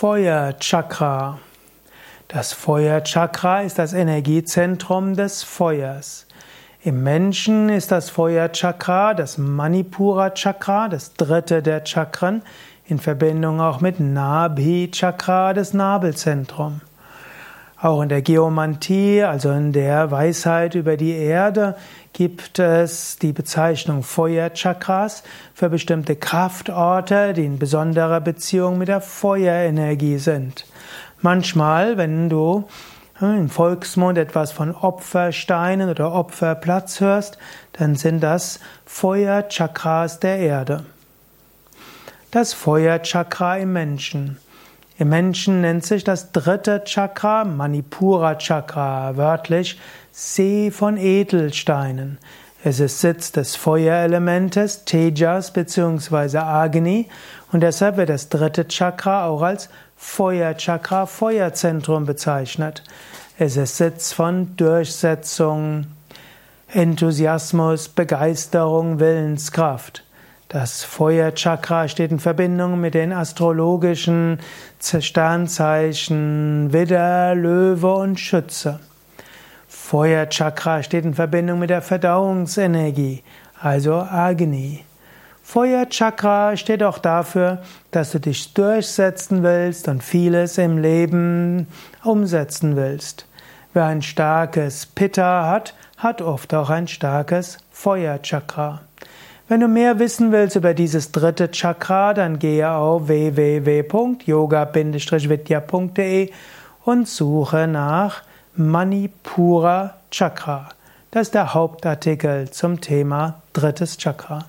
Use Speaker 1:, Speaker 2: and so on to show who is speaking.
Speaker 1: Feuerchakra. Das Feuerchakra ist das Energiezentrum des Feuers. Im Menschen ist das Feuerchakra das Manipura Chakra, das dritte der Chakren, in Verbindung auch mit Nabhi Chakra, das Nabelzentrum. Auch in der Geomantie, also in der Weisheit über die Erde, gibt es die Bezeichnung Feuerchakras für bestimmte Kraftorte, die in besonderer Beziehung mit der Feuerenergie sind. Manchmal, wenn du hm, im Volksmund etwas von Opfersteinen oder Opferplatz hörst, dann sind das Feuerchakras der Erde. Das Feuerchakra im Menschen. Im Menschen nennt sich das dritte Chakra Manipura Chakra, wörtlich See von Edelsteinen. Es ist Sitz des Feuerelementes Tejas bzw. Agni und deshalb wird das dritte Chakra auch als Feuerchakra, Feuerzentrum bezeichnet. Es ist Sitz von Durchsetzung, Enthusiasmus, Begeisterung, Willenskraft. Das Feuerchakra steht in Verbindung mit den astrologischen Sternzeichen Widder, Löwe und Schütze. Feuerchakra steht in Verbindung mit der Verdauungsenergie, also Agni. Feuerchakra steht auch dafür, dass du dich durchsetzen willst und vieles im Leben umsetzen willst. Wer ein starkes Pitta hat, hat oft auch ein starkes Feuerchakra. Wenn du mehr wissen willst über dieses dritte Chakra, dann gehe auf www.yoga-vidya.de und suche nach Manipura Chakra. Das ist der Hauptartikel zum Thema drittes Chakra.